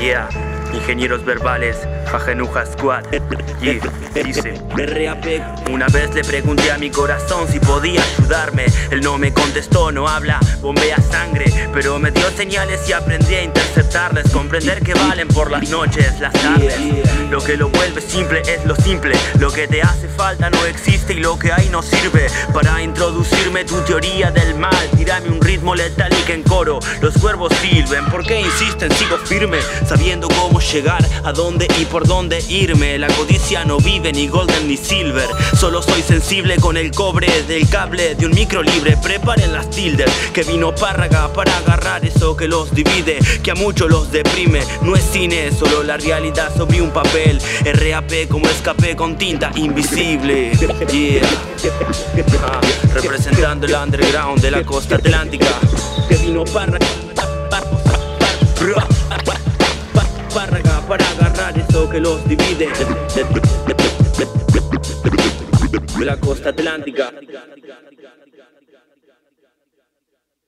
Yeah, ingenieros verbales, Jajenuja Squad. Yeah, dice. Una vez le pregunté a mi corazón si podía ayudarme. Él no me contestó, no habla, bombea sangre. Pero me dio señales y aprendí a interceptarles. Comprender que valen por las noches, las tardes. Lo que lo vuelve simple es lo simple. Lo que te hace falta no existe y lo que hay no sirve. Para introducirme tu teoría del mal, tirame un ritmo letal y que en coro los cuervos silben. ¿Por qué insisten? Sigo firme, sabiendo cómo llegar, a dónde y por dónde irme. La codicia no vive ni golden ni silver. Solo soy sensible con el cobre del cable de un micro libre. Preparen las tildes, que vino párraga para agarrar eso que los divide, que a muchos los deprime. No es cine, solo la realidad sobre un papel. RAP como escape con tinta invisible. Yeah. Ah, representando el underground de la costa atlántica. Que vino. Párraga los divide de la costa atlántica.